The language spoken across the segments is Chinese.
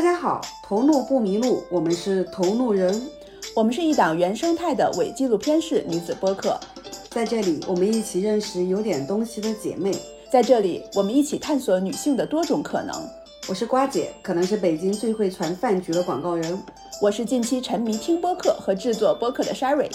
大家好，头路不迷路，我们是头路人，我们是一档原生态的伪纪录片式女子播客，在这里我们一起认识有点东西的姐妹，在这里我们一起探索女性的多种可能。我是瓜姐，可能是北京最会传饭局的广告人，我是近期沉迷听播客和制作播客的 Sherry。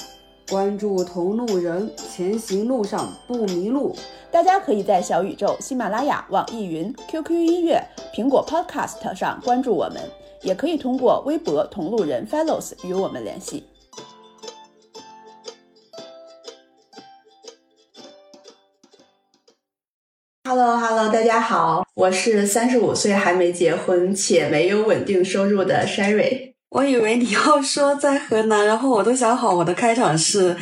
关注同路人，前行路上不迷路。大家可以在小宇宙、喜马拉雅、网易云、QQ 音乐、苹果 Podcast 上关注我们，也可以通过微博同路人 Fellows 与我们联系。Hello，Hello，大家好，我是三十五岁还没结婚且没有稳定收入的 Sherry。我以为你要说在河南，然后我都想好我的开场是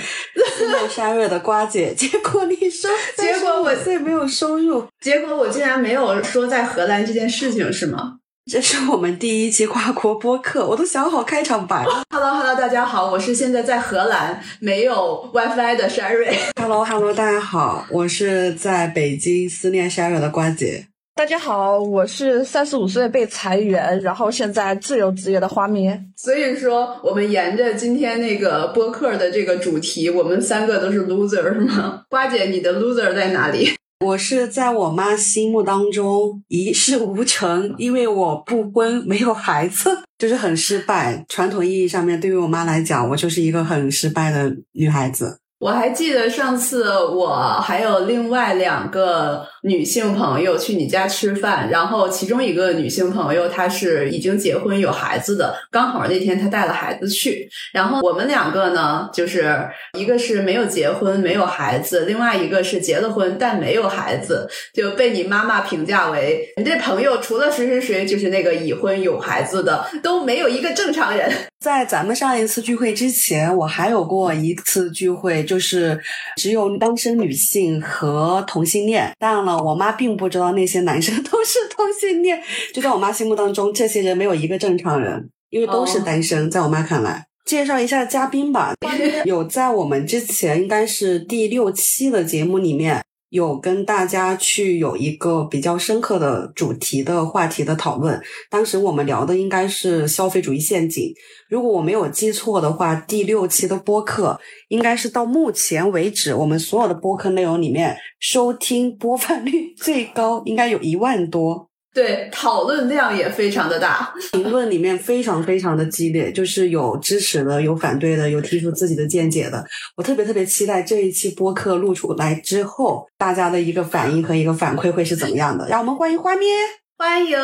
四面山瑞的瓜姐，结果你说 结果我最没有收入，结果我竟然没有说在荷兰这件事情是吗？这是我们第一期跨国播客，我都想好开场白了。Hello，Hello，大家好，我是现在在荷兰没有 WiFi 的 Sherry。Hello，Hello，大家好，我是在北京思念 Sherry 的瓜姐。大家好，我是三十五岁被裁员，然后现在自由职业的花咩。所以说，我们沿着今天那个播客的这个主题，我们三个都是 loser 是吗？瓜姐，你的 loser 在哪里？我是在我妈心目当中一事无成，因为我不婚没有孩子，就是很失败。传统意义上面，对于我妈来讲，我就是一个很失败的女孩子。我还记得上次我还有另外两个女性朋友去你家吃饭，然后其中一个女性朋友她是已经结婚有孩子的，刚好那天她带了孩子去，然后我们两个呢，就是一个是没有结婚没有孩子，另外一个是结了婚但没有孩子，就被你妈妈评价为你这朋友除了谁谁谁就是那个已婚有孩子的都没有一个正常人。在咱们上一次聚会之前，我还有过一次聚会，就是只有单身女性和同性恋。当然了，我妈并不知道那些男生 都是同性恋。就在我妈心目当中，这些人没有一个正常人，因为都是单身。在我妈看来，介绍一下嘉宾吧。有在我们之前应该是第六期的节目里面。有跟大家去有一个比较深刻的主题的话题的讨论，当时我们聊的应该是消费主义陷阱。如果我没有记错的话，第六期的播客应该是到目前为止我们所有的播客内容里面收听播放率最高，应该有一万多。对，讨论量也非常的大，评论里面非常非常的激烈，就是有支持的，有反对的，有提出自己的见解的。我特别特别期待这一期播客录出来之后，大家的一个反应和一个反馈会是怎么样的。让我们欢迎花咩，欢迎！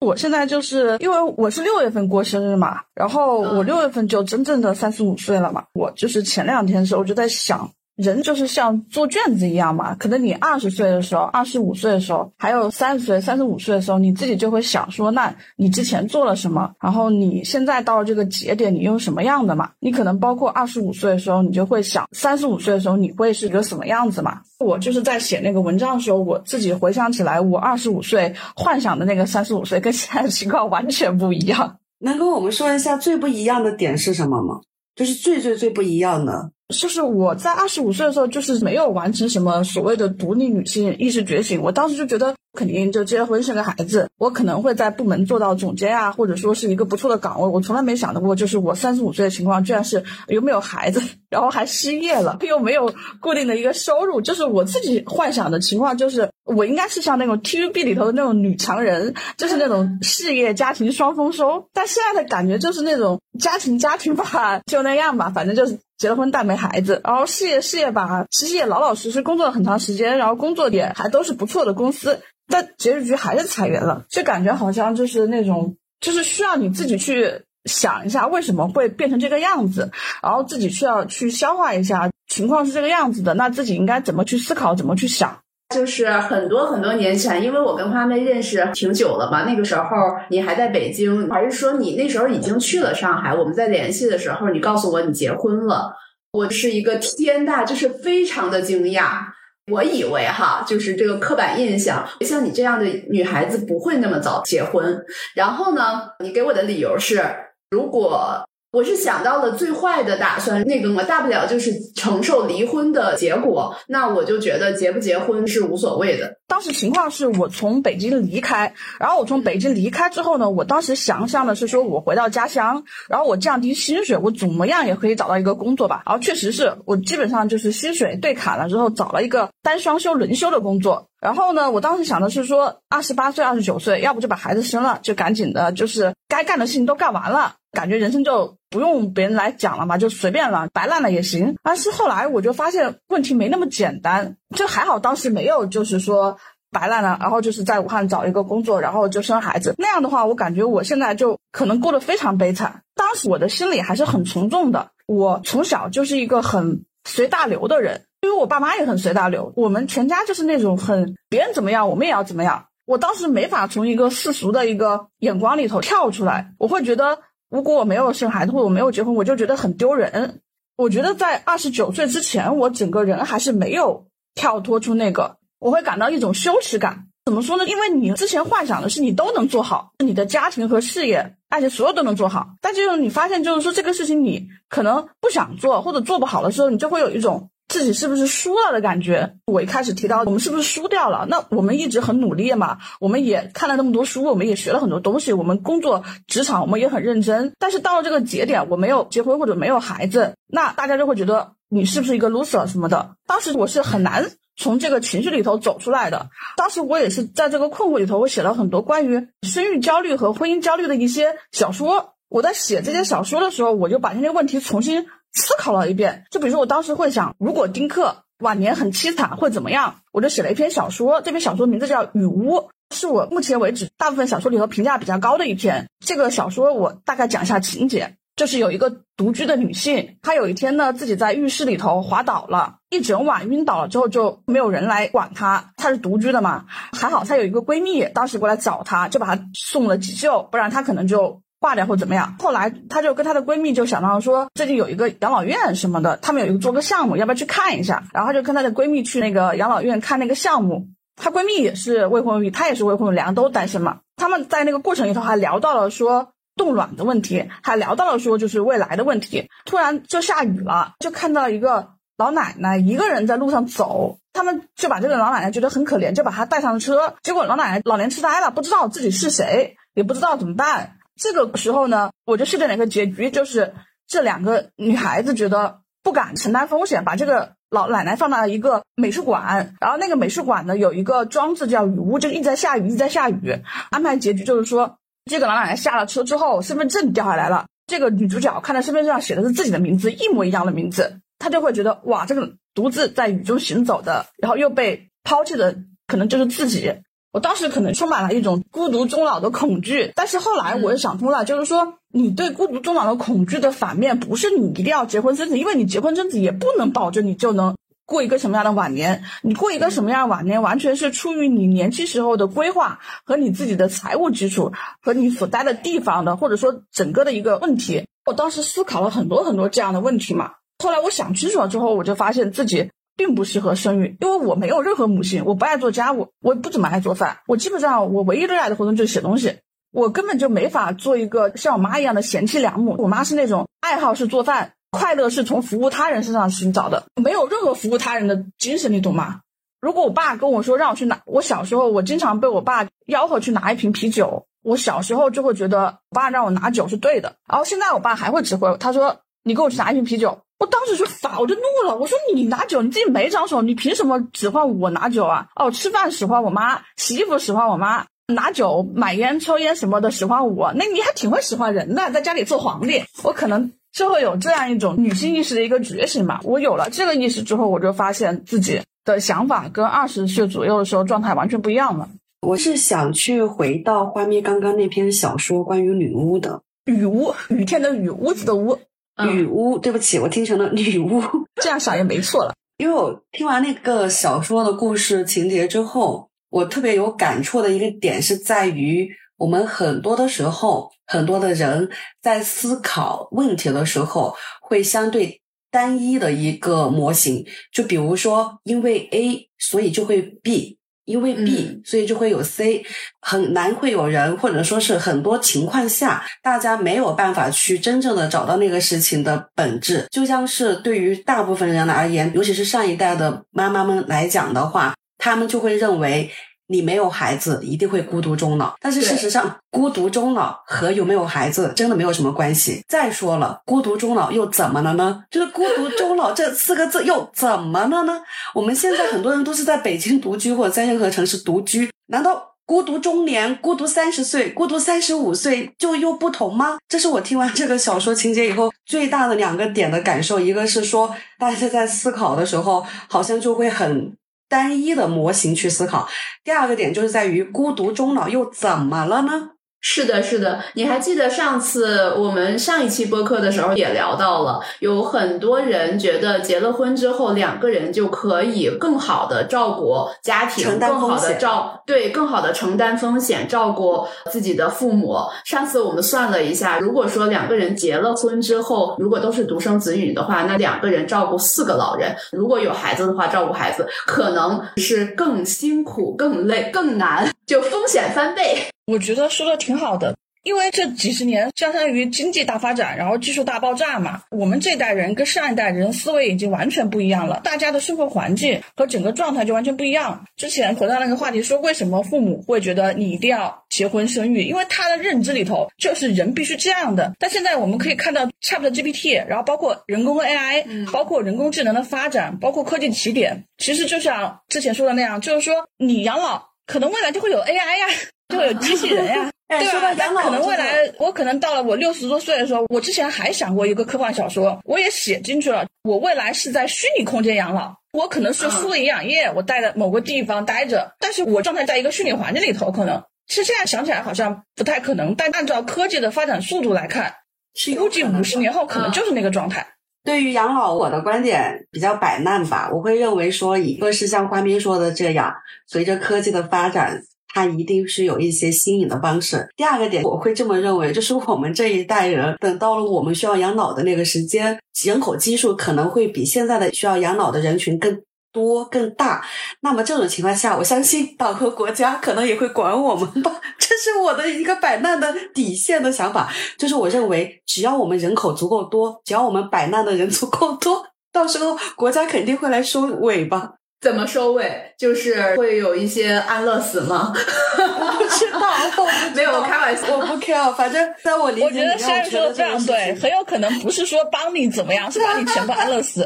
我现在就是因为我是六月份过生日嘛，然后我六月份就真正的三十五岁了嘛。我就是前两天的时候我就在想。人就是像做卷子一样嘛，可能你二十岁的时候、二十五岁的时候，还有三十岁、三十五岁的时候，你自己就会想说，那你之前做了什么？然后你现在到了这个节点，你又什么样的嘛？你可能包括二十五岁的时候，你就会想三十五岁的时候你会是一个什么样子嘛？我就是在写那个文章的时候，我自己回想起来，我二十五岁幻想的那个三十五岁跟现在的情况完全不一样。能跟我们说一下最不一样的点是什么吗？就是最最最不一样的。就是我在二十五岁的时候，就是没有完成什么所谓的独立女性意识觉醒。我当时就觉得。肯定就结婚生个孩子，我可能会在部门做到总监啊，或者说是一个不错的岗位。我从来没想到过，就是我三十五岁的情况，居然是又没有孩子，然后还失业了，又没有固定的一个收入。就是我自己幻想的情况，就是我应该是像那种 TVB 里头的那种女强人，就是那种事业家庭双丰收。但现在的感觉就是那种家庭家庭吧，就那样吧，反正就是结了婚但没孩子，然后事业事业吧，其实也老老实实工作了很长时间，然后工作点还都是不错的公司。但结局还是裁员了，就感觉好像就是那种，就是需要你自己去想一下为什么会变成这个样子，然后自己需要去消化一下情况是这个样子的，那自己应该怎么去思考，怎么去想？就是很多很多年前，因为我跟花妹认识挺久了嘛，那个时候你还在北京，还是说你那时候已经去了上海？我们在联系的时候，你告诉我你结婚了，我是一个天大，就是非常的惊讶。我以为哈，就是这个刻板印象，像你这样的女孩子不会那么早结婚。然后呢，你给我的理由是，如果我是想到了最坏的打算，那个嘛，大不了就是承受离婚的结果。那我就觉得结不结婚是无所谓的。当时情况是我从北京离开，然后我从北京离开之后呢，我当时想象的是说我回到家乡，然后我降低薪水，我怎么样也可以找到一个工作吧。然后确实是我基本上就是薪水对砍了之后，找了一个单双休轮休的工作。然后呢，我当时想的是说，二十八岁、二十九岁，要不就把孩子生了，就赶紧的，就是该干的事情都干完了，感觉人生就不用别人来讲了嘛，就随便了，白烂了也行。但是后来我就发现问题没那么简单，就还好当时没有就是说白烂了，然后就是在武汉找一个工作，然后就生孩子。那样的话，我感觉我现在就可能过得非常悲惨。当时我的心里还是很从众的，我从小就是一个很随大流的人。因为我爸妈也很随大流，我们全家就是那种很别人怎么样，我们也要怎么样。我当时没法从一个世俗的一个眼光里头跳出来，我会觉得如果我没有生孩子或者我没有结婚，我就觉得很丢人。我觉得在二十九岁之前，我整个人还是没有跳脱出那个，我会感到一种羞耻感。怎么说呢？因为你之前幻想的是你都能做好，你的家庭和事业，而且所有都能做好，但就是你发现，就是说这个事情你可能不想做或者做不好的时候，你就会有一种。自己是不是输了的感觉？我一开始提到我们是不是输掉了？那我们一直很努力嘛，我们也看了那么多书，我们也学了很多东西，我们工作职场我们也很认真。但是到了这个节点，我没有结婚或者没有孩子，那大家就会觉得你是不是一个 loser 什么的？当时我是很难从这个情绪里头走出来的。当时我也是在这个困惑里头，我写了很多关于生育焦虑和婚姻焦虑的一些小说。我在写这些小说的时候，我就把这些问题重新。思考了一遍，就比如说我当时会想，如果丁克晚年很凄惨会怎么样？我就写了一篇小说，这篇小说名字叫《雨屋》，是我目前为止大部分小说里头评价比较高的一篇。这个小说我大概讲一下情节，就是有一个独居的女性，她有一天呢自己在浴室里头滑倒了，一整晚晕倒了之后就没有人来管她，她是独居的嘛，还好她有一个闺蜜当时过来找她，就把她送了急救，不然她可能就。挂掉或怎么样？后来她就跟她的闺蜜就想到说，最近有一个养老院什么的，他们有一个做个项目，要不要去看一下？然后就跟她的闺蜜去那个养老院看那个项目。她闺蜜也是未婚育，她也是未婚，两个都单身嘛。他们在那个过程里头还聊到了说冻卵的问题，还聊到了说就是未来的问题。突然就下雨了，就看到一个老奶奶一个人在路上走，他们就把这个老奶奶觉得很可怜，就把她带上了车。结果老奶奶老年痴呆了，不知道自己是谁，也不知道怎么办。这个时候呢，我就设定了一个结局，就是这两个女孩子觉得不敢承担风险，把这个老奶奶放到了一个美术馆，然后那个美术馆呢有一个装置叫雨屋，就一直在下雨，一直在下雨。安排结局就是说，这个老奶奶下了车之后，身份证掉下来了，这个女主角看到身份证上写的是自己的名字，一模一样的名字，她就会觉得哇，这个独自在雨中行走的，然后又被抛弃的，可能就是自己。我当时可能充满了一种孤独终老的恐惧，但是后来我又想通了，就是说，你对孤独终老的恐惧的反面，不是你一定要结婚生子，因为你结婚生子也不能保证你就能过一个什么样的晚年。你过一个什么样的晚年，完全是出于你年轻时候的规划和你自己的财务基础和你所待的地方的，或者说整个的一个问题。我当时思考了很多很多这样的问题嘛，后来我想清楚了之后，我就发现自己。并不适合生育，因为我没有任何母性，我不爱做家务，我不怎么爱做饭。我基本上我唯一热爱的活动就是写东西，我根本就没法做一个像我妈一样的贤妻良母。我妈是那种爱好是做饭，快乐是从服务他人身上寻找的，没有任何服务他人的精神，你懂吗？如果我爸跟我说让我去拿，我小时候我经常被我爸吆喝去拿一瓶啤酒，我小时候就会觉得我爸让我拿酒是对的。然后现在我爸还会指挥，他说你给我去拿一瓶啤酒。我当时就发，我就怒了。我说你拿酒，你自己没长手，你凭什么指唤我拿酒啊？哦，吃饭使唤我妈，洗衣服使唤我妈，拿酒、买烟、抽烟什么的使唤我。那你还挺会使唤人的，在家里做皇帝。我可能就会有这样一种女性意识的一个觉醒吧。我有了这个意识之后，我就发现自己的想法跟二十岁左右的时候状态完全不一样了。我是想去回到花咪刚刚那篇小说关于女巫的雨屋，雨天的雨，屋子的屋。女巫，对不起，我听成了女巫，这样想也没错了。因为我听完那个小说的故事情节之后，我特别有感触的一个点是在于，我们很多的时候，很多的人在思考问题的时候，会相对单一的一个模型。就比如说，因为 A，所以就会 B；因为 B，、所以就会有 C，很难会有人，或者说是很多情况下，大家没有办法去真正的找到那个事情的本质。就像是对于大部分人而言，尤其是上一代的妈妈们来讲的话，他们就会认为。你没有孩子，一定会孤独终老。但是事实上，孤独终老和有没有孩子真的没有什么关系。再说了，孤独终老又怎么了呢？就是孤独终老这四个字又怎么了呢？我们现在很多人都是在北京独居或者在任何城市独居，难道孤独中年、孤独三十岁、孤独三十五岁就又不同吗？这是我听完这个小说情节以后最大的两个点的感受。一个是说，大家在思考的时候，好像就会很。单一的模型去思考。第二个点就是在于孤独终老又怎么了呢？是的，是的，你还记得上次我们上一期播客的时候也聊到了，有很多人觉得结了婚之后，两个人就可以更好的照顾家庭，更好的照对更好的承担风险，照顾自己的父母。上次我们算了一下，如果说两个人结了婚之后，如果都是独生子女的话，那两个人照顾四个老人，如果有孩子的话，照顾孩子可能是更辛苦、更累、更难，就风险翻倍。我觉得说的挺好的，因为这几十年相当于经济大发展，然后技术大爆炸嘛。我们这代人跟上一代人思维已经完全不一样了，大家的生活环境和整个状态就完全不一样。之前回到那个话题说，为什么父母会觉得你一定要结婚生育？因为他的认知里头就是人必须这样的。但现在我们可以看到 Chat GPT，然后包括人工 AI，、包括人工智能的发展，包括科技起点，其实就像之前说的那样，就是说你养老可能未来就会有 AI 呀。就会有机器人呀，哎对吧？说到养老可能未来我可能到了我六十多岁的时候，我之前还想过一个科幻小说，我也写进去了。我未来是在虚拟空间养老，我可能是输了营养液，我待在某个地方待着，但是我状态在一个虚拟环境里头，可能其实现在想起来好像不太可能，但按照科技的发展速度来看，是估计五十年后可能嗯就是那个状态。对于养老，我的观点比较摆烂吧。我会认为说，一个是像花斌说的这样，随着科技的发展。它一定是有一些新颖的方式。第二个点，我会这么认为，就是我们这一代人，等到了我们需要养老的那个时间，人口基数可能会比现在的需要养老的人群更多、更大。那么这种情况下，我相信党和国家可能也会管我们吧。这是我的一个摆烂的底线的想法，就是我认为，只要我们人口足够多，只要我们摆烂的人足够多，到时候国家肯定会来收尾吧。怎么收尾？就是会有一些安乐死吗？我不知道，我不知道 没有，我开玩笑。我不 care，反正在我理解我觉得里面，我觉虽然说的非常对，很有可能不是说帮你怎么样，是把你全部安乐死。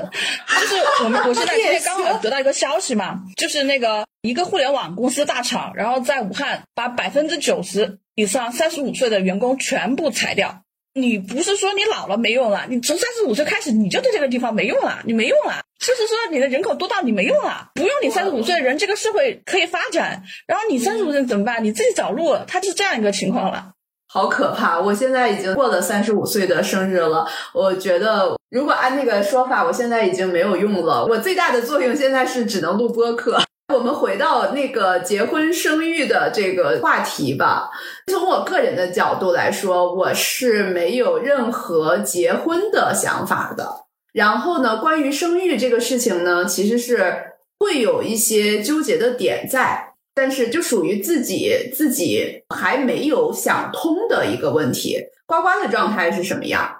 就是我们，我现在 今天刚好得到一个消息嘛，就是那个一个互联网公司大厂，然后在武汉把百分之九十以上三十五岁的员工全部裁掉。你不是说你老了没用了，你从三十五岁开始你就对这个地方没用了，你没用了。就是说你的人口多到你没用了，不用你三十五岁的人，这个社会可以发展。然后你三十五岁怎么办？你自己找路，它是这样一个情况了。好可怕！我现在已经过了三十五岁的生日了。我觉得，如果按那个说法，我现在已经没有用了。我最大的作用现在是只能录播客。我们回到那个结婚生育的这个话题吧。从我个人的角度来说，我是没有任何结婚的想法的。然后呢，关于生育这个事情呢，其实是会有一些纠结的点在。但是就属于自己自己还没有想通的一个问题。呱呱的状态是什么样？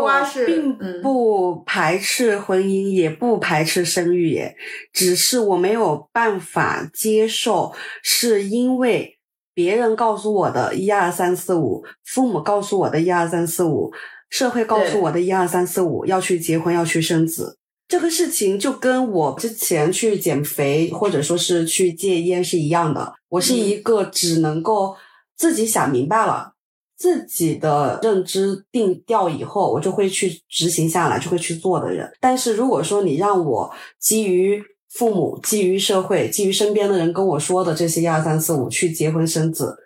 我是并嗯不排斥婚姻，也不排斥生育，耶，只是我没有办法接受，是因为别人告诉我的一二三四五，父母告诉我的一二三四五，社会告诉我的一二三四五，要去结婚，要去生子。这个事情就跟我之前去减肥或者说是去戒烟是一样的。我是一个只能够自己想明白了，自己的认知定调以后，我就会去执行下来，就会去做的人。但是如果说你让我基于父母、基于社会、基于身边的人跟我说的这些一二三四五去结婚生子，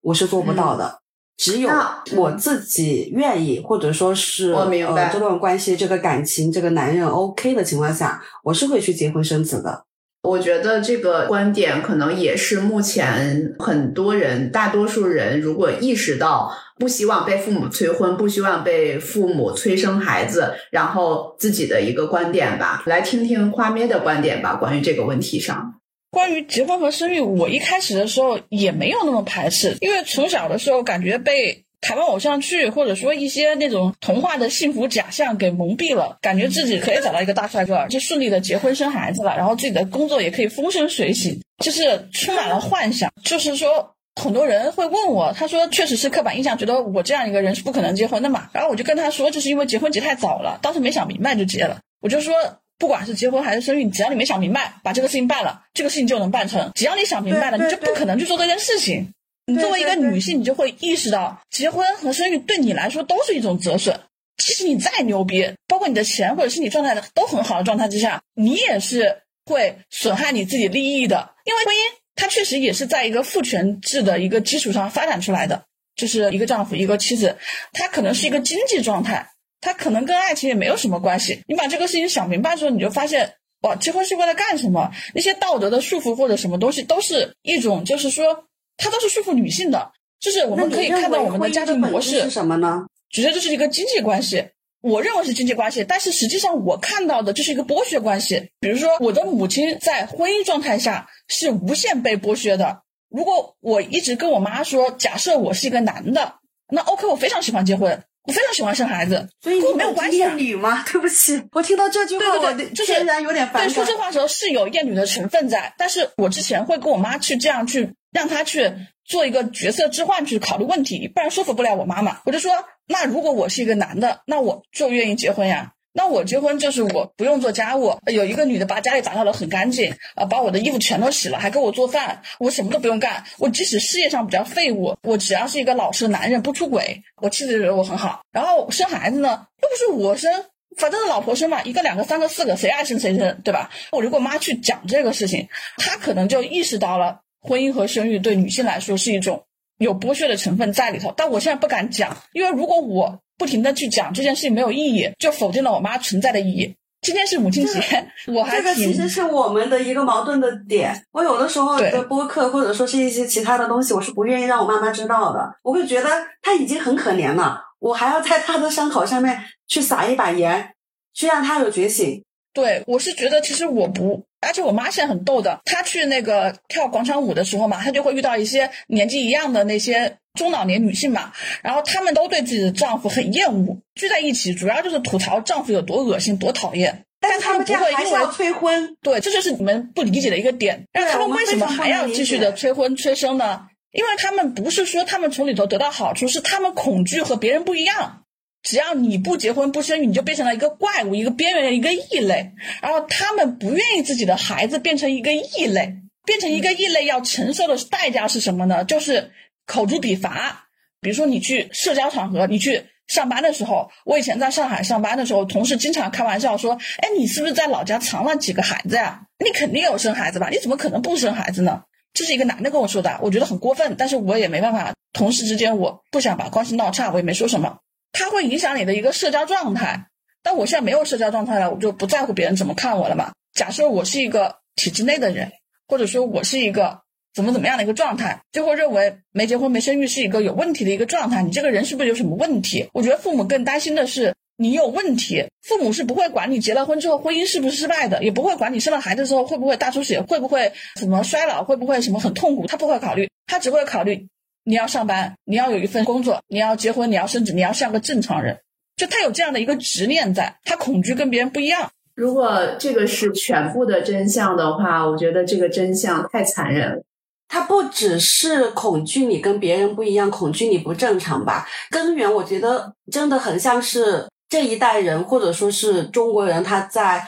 我是做不到的。只有我自己愿意，或者说是我明白呃这段关系、这个感情、这个男人 OK 的情况下，我是会去结婚生子的。我觉得这个观点可能也是目前很多人、大多数人如果意识到不希望被父母催婚，不希望被父母催生孩子，然后自己的一个观点吧，来听听花咩的观点吧，关于这个问题上。关于结婚和生育，我一开始的时候也没有那么排斥，因为从小的时候感觉被台湾偶像剧或者说一些那种童话的幸福假象给蒙蔽了，感觉自己可以找到一个大帅哥，就顺利的结婚生孩子了，然后自己的工作也可以风生水起，就是充满了幻想。就是说，很多人会问我，他说确实是刻板印象，觉得我这样一个人是不可能结婚的嘛。然后我就跟他说，就是因为结婚结太早了，当时没想明白就结了。我就说。不管是结婚还是生育，只要你没想明白，把这个事情办了，这个事情就能办成。只要你想明白了，你就不可能去做这件事情。你作为一个女性，你就会意识到，结婚和生育对你来说都是一种折损。即使你再牛逼，包括你的钱或者是你状态都很好的状态之下，你也是会损害你自己利益的。因为婚姻它确实也是在一个父权制的一个基础上发展出来的，就是一个丈夫一个妻子，他可能是一个经济状态。他可能跟爱情也没有什么关系。你把这个事情想明白之后，你就发现，哇，结婚是为了干什么？那些道德的束缚或者什么东西，都是一种，就是说，它都是束缚女性的。就是我们可以看到我们的家庭模式是什么呢？主要就是一个经济关系，我认为是经济关系，但是实际上我看到的就是一个剥削关系。比如说，我的母亲在婚姻状态下是无限被剥削的。如果我一直跟我妈说，假设我是一个男的，那 OK，我非常喜欢结婚。我非常喜欢生孩子，所以我没有关系。厌女吗？对不起，我听到这句话，我就是然有点反对，说这话的时候是有厌女的成分在，但是我之前会跟我妈去这样去让她去做一个角色置换去考虑问题，不然说服不了我妈妈。我就说，那如果我是一个男的，那我就愿意结婚呀。那我结婚就是我不用做家务，有一个女的把家里打扫的很干净，啊，把我的衣服全都洗了，还给我做饭，我什么都不用干。我即使事业上比较废物，我只要是一个老实的男人，不出轨，我妻子觉得我很好。然后生孩子呢，又不是我生，反正是老婆生嘛，一个、两个、三个、四个，谁爱生谁生，对吧？我就跟我妈去讲这个事情，她可能就意识到了婚姻和生育对女性来说是一种有剥削的成分在里头。但我现在不敢讲，因为如果我。不停的去讲这件事情没有意义，就否定了我妈存在的意义。今天是母亲节，我还这个其实是我们的一个矛盾的点。我有的时候的播客或者说是一些其他的东西，我是不愿意让我妈妈知道的。我会觉得她已经很可怜了，我还要在她的伤口上面去撒一把盐，去让她有觉醒。对，我是觉得其实我不，而且我妈现在很逗的，她去那个跳广场舞的时候嘛，她就会遇到一些年纪一样的那些。中老年女性嘛，然后她们都对自己的丈夫很厌恶，聚在一起主要就是吐槽丈夫有多恶心、多讨厌。但他们不会因为催婚，对，这就是你们不理解的一个点。那他们为什么还要继续的催婚催生呢？因为他们不是说他们从里头得到好处，是他们恐惧和别人不一样。只要你不结婚不生育，你就变成了一个怪物、一个边缘、一个异类。然后他们不愿意自己的孩子变成一个异类，变成一个异类要承受的代价是什么呢？就是。口诛笔伐，比如说你去社交场合，你去上班的时候，我以前在上海上班的时候，同事经常开玩笑说：“哎，你是不是在老家藏了几个孩子呀？你肯定有生孩子吧？你怎么可能不生孩子呢？”这是一个男的跟我说的，我觉得很过分，但是我也没办法。同事之间我不想把关系闹差，我也没说什么。他会影响你的一个社交状态，但我现在没有社交状态了，我就不在乎别人怎么看我了嘛。假设我是一个体制内的人，或者说我是一个。怎么怎么样的一个状态，就会认为没结婚没生育是一个有问题的一个状态。你这个人是不是有什么问题？我觉得父母更担心的是你有问题。父母是不会管你结了婚之后婚姻是不是失败的，也不会管你生了孩子之后会不会大出血，会不会什么衰老，会不会什么很痛苦。他不会考虑，他只会考虑你要上班，你要有一份工作，你要结婚，你要生子，你要像个正常人。就他有这样的一个执念在，他恐惧跟别人不一样。如果这个是全部的真相的话，我觉得这个真相太残忍了。他不只是恐惧你跟别人不一样，恐惧你不正常吧？根源我觉得真的很像是这一代人，或者说是中国人，他在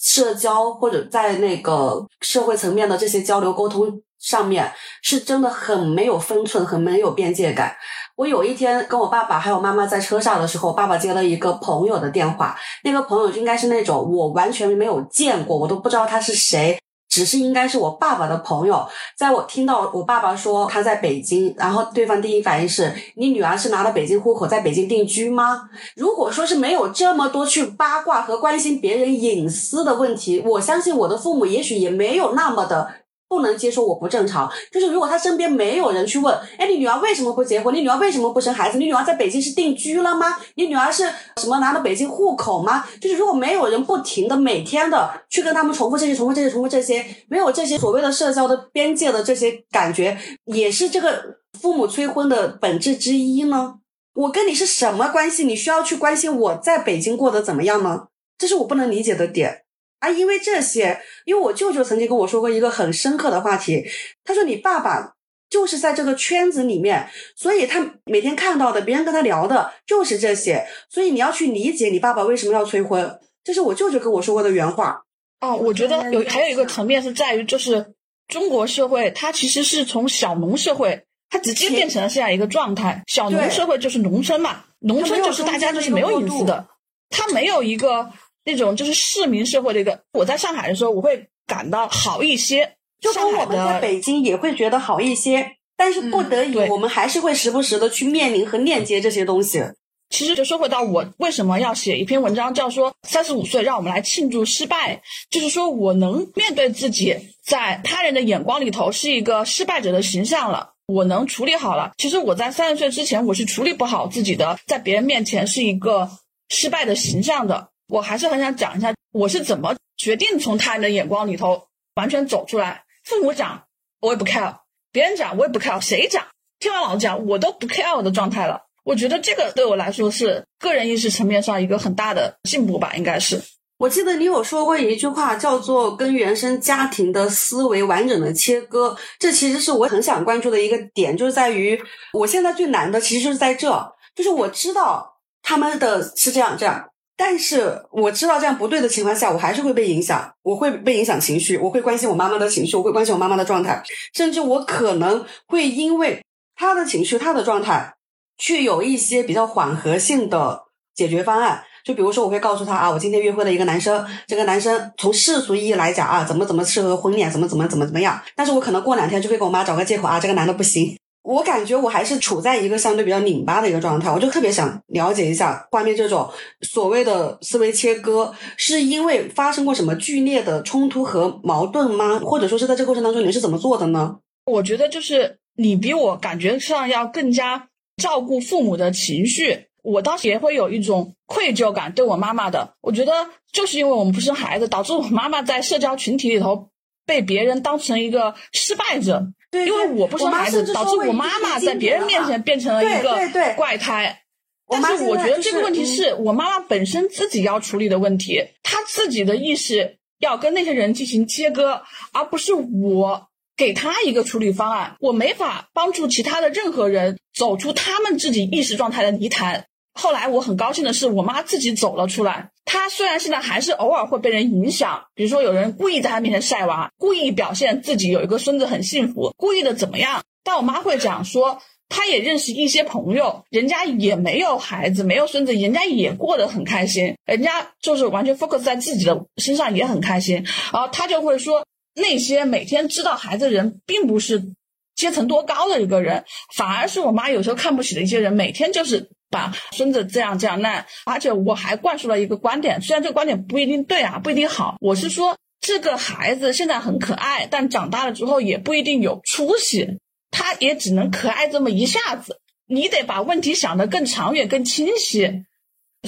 社交或者在那个社会层面的这些交流沟通上面，是真的很没有分寸，很没有边界感。我有一天跟我爸爸还有妈妈在车上的时候，爸爸接了一个朋友的电话，那个朋友应该是那种我完全没有见过，我都不知道他是谁。只是应该是我爸爸的朋友，在我听到我爸爸说他在北京，然后对方第一反应是你女儿是拿了北京户口在北京定居吗？如果说是没有这么多去八卦和关心别人隐私的问题，我相信我的父母也许也没有那么的不能接受我不正常。就是如果他身边没有人去问，哎，你女儿为什么不结婚？你女儿为什么不生孩子？你女儿在北京是定居了吗？你女儿是什么拿了北京户口吗？就是如果没有人不停的每天的去跟他们重复这些、重复这些、重复这些，没有这些所谓的社交的边界的这些感觉，也是这个父母催婚的本质之一呢？我跟你是什么关系？你需要去关心我在北京过得怎么样吗？这是我不能理解的点。啊，因为这些，因为我舅舅曾经跟我说过一个很深刻的话题，他说你爸爸就是在这个圈子里面，所以他每天看到的，别人跟他聊的就是这些，所以你要去理解你爸爸为什么要催婚，这是我舅舅跟我说过的原话。哦，我觉得有还有一个层面是在于，就是中国社会它其实是从小农社会，它直接变成了这样一个状态，小农社会就是农村嘛，农村就是大家就是没有隐私的，它没有一个。那种就是市民社会的一个，我在上海的时候，我会感到好一些。就跟我们在北京也会觉得好一些，但是不得已，我们还是会时不时的去面临和链接这些东西。其实就说回到我为什么要写一篇文章，叫说三十五岁，让我们来庆祝失败，就是说我能面对自己在他人的眼光里头是一个失败者的形象了，我能处理好了。其实我在三十岁之前，我是处理不好自己的，在别人面前是一个失败的形象的。我还是很想讲一下，我是怎么决定从他人的眼光里头完全走出来。父母讲我也不 care，别人讲我也不 care，谁讲听完老师讲我都不 care 的状态了。我觉得这个对我来说是个人意识层面上一个很大的进步吧，应该是。我记得你有说过一句话，叫做跟原生家庭的思维完整的切割。这其实是我很想关注的一个点，就是在于我现在最难的其实就是在这，就是我知道他们的是这样这样。但是我知道这样不对的情况下，我还是会被影响，我会被影响情绪，我会关心我妈妈的情绪，我会关心我妈妈的状态，甚至我可能会因为她的情绪、她的状态，去有一些比较缓和性的解决方案。就比如说，我会告诉她啊，我今天约会了一个男生，这个男生从世俗意义来讲啊，怎么怎么适合婚恋，怎么怎么怎么怎么样。但是我可能过两天就会给我妈找个借口啊，这个男的不行。我感觉我还是处在一个相对比较拧巴的一个状态，我就特别想了解一下画面这种所谓的思维切割，是因为发生过什么剧烈的冲突和矛盾吗？或者说是在这个过程当中你是怎么做的呢？我觉得就是你比我感觉上要更加照顾父母的情绪，我当时也会有一种愧疚感对我妈妈的。我觉得就是因为我们不生孩子，导致我妈妈在社交群体里头被别人当成一个失败者。对，因为我不生孩子，导致我妈妈在别人面前变成了一个怪胎。但是我觉得这个问题是我妈妈本身自己要处理的问题，她自己的意识要跟那些人进行切割，而不是我给她一个处理方案。我没法帮助其他的任何人走出他们自己意识状态的泥潭。后来我很高兴的是，我妈自己走了出来。她虽然现在还是偶尔会被人影响，比如说有人故意在她面前晒娃，故意表现自己有一个孙子很幸福，故意的怎么样？但我妈会讲说，她也认识一些朋友，人家也没有孩子，没有孙子，人家也过得很开心，人家就是完全 focus 在自己的身上也很开心。然后她就会说，那些每天知道孩子的人，并不是阶层多高的一个人，反而是我妈有时候看不起的一些人，每天就是。把孙子这样这样那，而且我还灌输了一个观点，虽然这个观点不一定对啊，不一定好。我是说，这个孩子现在很可爱，但长大了之后也不一定有出息，他也只能可爱这么一下子。你得把问题想得更长远、更清晰。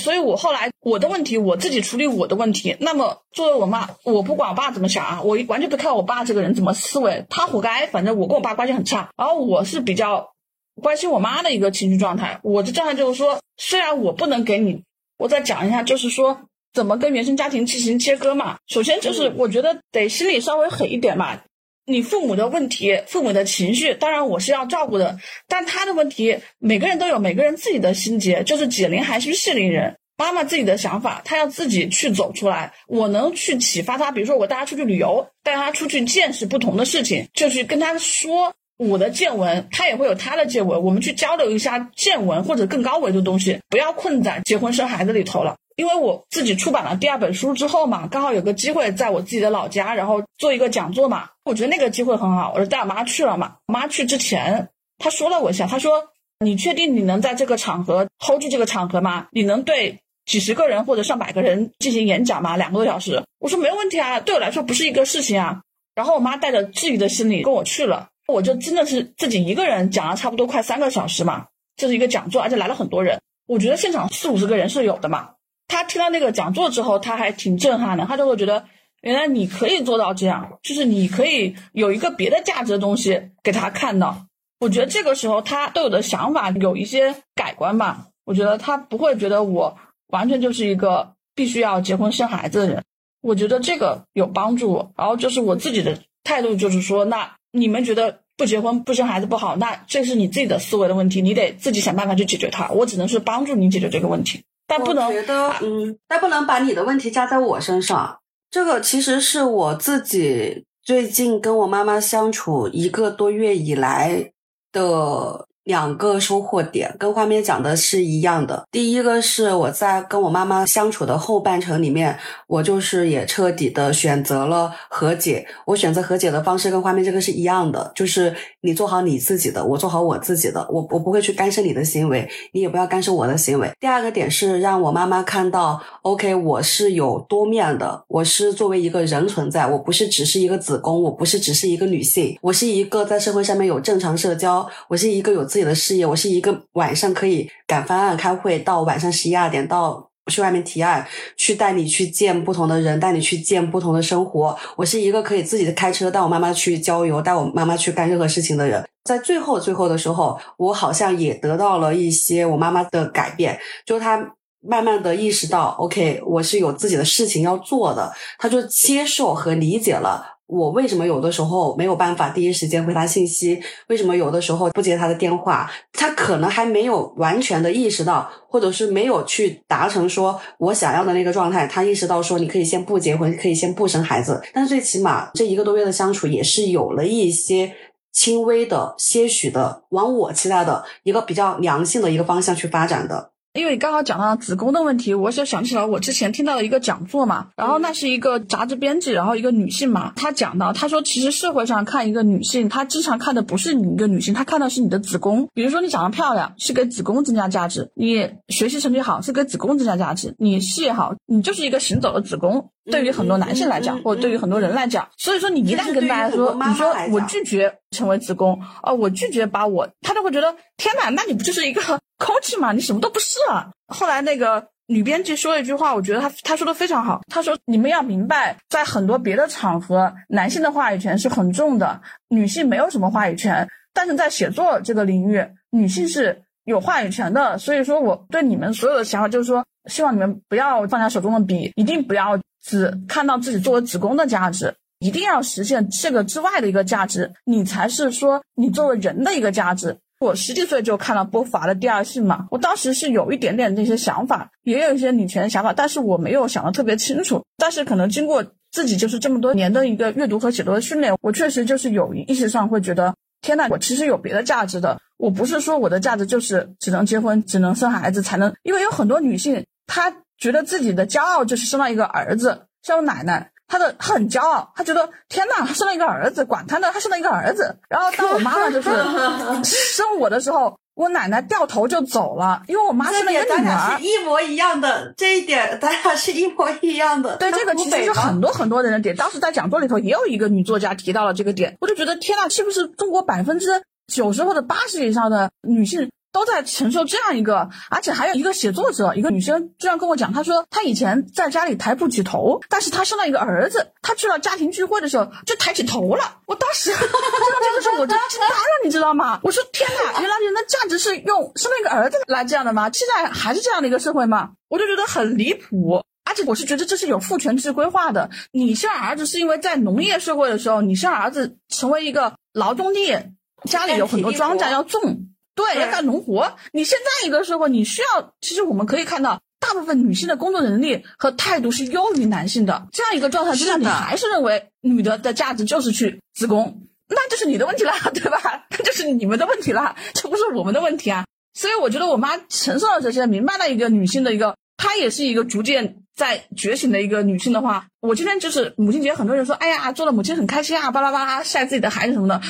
所以我后来我的问题我自己处理我的问题。那么作为我妈，我不管我爸怎么想啊，我完全不看我爸这个人怎么思维，他活该。反正我跟我爸关系很差，然后我是比较。关心我妈的一个情绪状态，我的状态就是说，虽然我不能给你，我再讲一下，就是说怎么跟原生家庭进行切割嘛。首先就是我觉得得心里稍微狠一点嘛。你父母的问题，父母的情绪，当然我是要照顾的，但他的问题，每个人都有每个人自己的心结，就是解铃还须系铃人。妈妈自己的想法，她要自己去走出来。我能去启发她，比如说我带她出去旅游，带她出去见识不同的事情，就去跟她说。我的见闻，他也会有他的见闻，我们去交流一下见闻或者更高维的东西，不要困在结婚生孩子里头了。因为我自己出版了第二本书之后嘛，刚好有个机会在我自己的老家，然后做一个讲座嘛，我觉得那个机会很好，我就带我妈去了嘛。我妈去之前，她说了我一下，她说：“你确定你能在这个场合 hold 住这个场合吗？你能对几十个人或者上百个人进行演讲吗？两个多小时？”我说：“没有问题啊，对我来说不是一个事情啊。”然后我妈带着质疑的心理跟我去了，我就真的是自己一个人讲了差不多快三个小时嘛，这是一个讲座，而且来了很多人，我觉得现场四五十个人是有的嘛。他听到那个讲座之后，他还挺震撼的，他就会觉得原来你可以做到这样，就是你可以有一个别的价值的东西给他看到。我觉得这个时候他对我的想法有一些改观吧。我觉得他不会觉得我完全就是一个必须要结婚生孩子的人。我觉得这个有帮助。然后就是我自己的态度，就是说，那你们觉得不结婚不生孩子不好，那这是你自己的思维的问题，你得自己想办法去解决它。我只能是帮助你解决这个问题，但不能觉得嗯，但不能把你的问题加在我身上。这个其实是我自己最近跟我妈妈相处一个多月以来。的两个收获点跟画面讲的是一样的。第一个是我在跟我妈妈相处的后半程里面，我就是也彻底的选择了和解。我选择和解的方式跟画面这个是一样的，就是你做好你自己的，我做好我自己的，我我不会去干涉你的行为，你也不要干涉我的行为。第二个点是让我妈妈看到，OK，我是有多面的，我是作为一个人存在，我不是只是一个子宫，我不是只是一个女性，我是一个在社会上面有正常社交，我是一个有。自己的事业，我是一个晚上可以赶方案、开会到晚上十一二点，到去外面提案，去带你去见不同的人，带你去见不同的生活。我是一个可以自己开车带我妈妈去郊游，带我妈妈去干任何事情的人。在最后最后的时候，我好像也得到了一些我妈妈的改变，就是她慢慢的意识到，OK，我是有自己的事情要做的，她就接受和理解了。我为什么有的时候没有办法第一时间回他信息？为什么有的时候不接他的电话？他可能还没有完全的意识到，或者是没有去达成说我想要的那个状态。他意识到说，你可以先不结婚，可以先不生孩子。但是最起码这一个多月的相处，也是有了一些轻微的、些许的往我期待的一个比较良性的一个方向去发展的。因为你刚好讲到子宫的问题，我就想起来我之前听到了一个讲座嘛，然后那是一个杂志编辑，然后一个女性嘛，她讲到，她说其实社会上看一个女性，她经常看的不是你一个女性，她看的是你的子宫。比如说你长得漂亮，是给子宫增加价值；你学习成绩好，是给子宫增加价值；你事业好，你就是一个行走的子宫。对于很多男性来讲，或者对于很多人来讲，所以说你一旦跟大家说，你说我拒绝成为子宫，哦，我拒绝把我，他就会觉得天哪，那你不就是一个空气嘛？你什么都不是了。后来那个女编辑说了一句话，我觉得她她说的非常好。她说你们要明白，在很多别的场合，男性的话语权是很重的，女性没有什么话语权。但是在写作这个领域，女性是有话语权的。所以说，我对你们所有的想法就是说，希望你们不要放下手中的笔，一定不要。只看到自己作为子宫的价值，一定要实现这个之外的一个价值，你才是说你作为人的一个价值。我十几岁就看了波伏娃的《第二性》嘛，我当时是有一点点这些想法，也有一些女权的想法，但是我没有想的特别清楚。但是可能经过自己就是这么多年的一个阅读和写作的训练，我确实就是有意识上会觉得，天呐，我其实有别的价值的。我不是说我的价值就是只能结婚、只能生孩子才能，因为有很多女性她。觉得自己的骄傲就是生了一个儿子，像我奶奶，她的他很骄傲，他觉得天呐，生了一个儿子，管他呢，他生了一个儿子。然后当我妈妈就是 生我的时候，我奶奶掉头就走了，因为我妈生了一个女儿，是一模一样的这一点，咱俩是一模一样的。对，这个其实是很多很多人的点。当时在讲座里头也有一个女作家提到了这个点，我就觉得天呐，是不是中国百分之九十或者八十以上的女性？都在承受这样一个，而且还有一个写作者，一个女生，居然跟我讲，她说她以前在家里抬不起头，但是她生了一个儿子，她去了家庭聚会的时候就抬起头了。我当时听到这个时候我就惊呆了，你知道吗？我说天哪，原来人的价值是用生了一个儿子来这样的吗？现在还是这样的一个社会吗？我就觉得很离谱，而且我是觉得这是有父权制规划的。你生儿子是因为在农业社会的时候，你生儿子成为一个劳动力，家里有很多庄稼要种。对，要干农活。你现在一个社会，你需要，其实我们可以看到，大部分女性的工作能力和态度是优于男性的。这样一个状态之下，你还是认为女的的价值就是去子宫，那就是你的问题了，对吧？那就是你们的问题了，这不是我们的问题啊。所以我觉得我妈承受了这些，明白了一个女性的一个，她也是一个逐渐在觉醒的一个女性的话，我今天就是母亲节，很多人说，哎呀，做了母亲很开心啊，巴拉巴拉晒自己的孩子什么的。